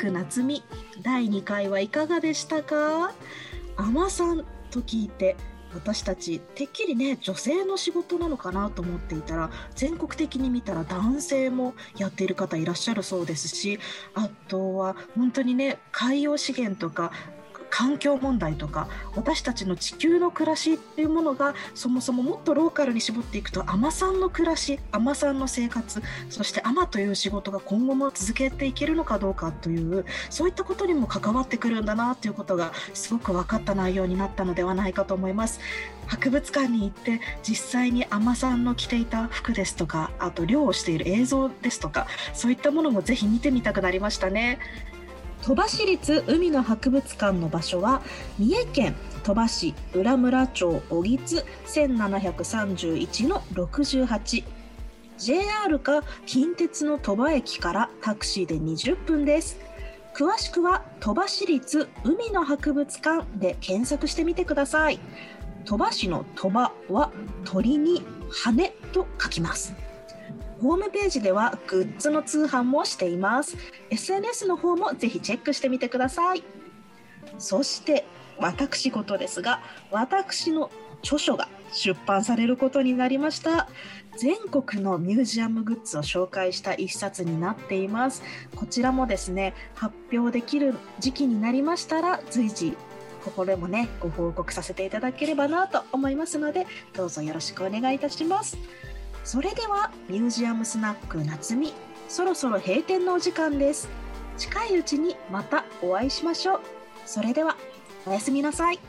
ク夏美第2回はいかがでしたか？アマさんと聞いて私たちてっきりね女性の仕事なのかなと思っていたら全国的に見たら男性もやっている方いらっしゃるそうですしあとは本当にね海洋資源とか環境問題とか私たちの地球の暮らしっていうものがそもそももっとローカルに絞っていくと海さんの暮らし海さんの生活そして海という仕事が今後も続けていけるのかどうかというそういったことにも関わってくるんだなということがすごく分かった内容になったのではないかと思います。博物館に行って実際に海さんの着ていた服ですとかあと漁をしている映像ですとかそういったものもぜひ見てみたくなりましたね。鳥羽市立海の博物館の場所は三重県鳥羽市浦村町小木津1731の68 JR か近鉄の鳥羽駅からタクシーで20分です。詳しくは鳥羽市立海の博物館で検索してみてください。鳥羽市の鳥羽は鳥に羽と書きます。ホームページではグッズの通販もしています。SNS の方もぜひチェックしてみてください。そして私事ですが私の著書が出版されることになりました。全国のミュージアムグッズを紹介した一冊になっています。こちらもですね発表できる時期になりましたら随時ここでもねご報告させていただければなと思いますのでどうぞよろしくお願いいたします。それではミュージアムスナック夏みそろそろ閉店のお時間です。近いうちにまたお会いしましょう。それではおやすみなさい。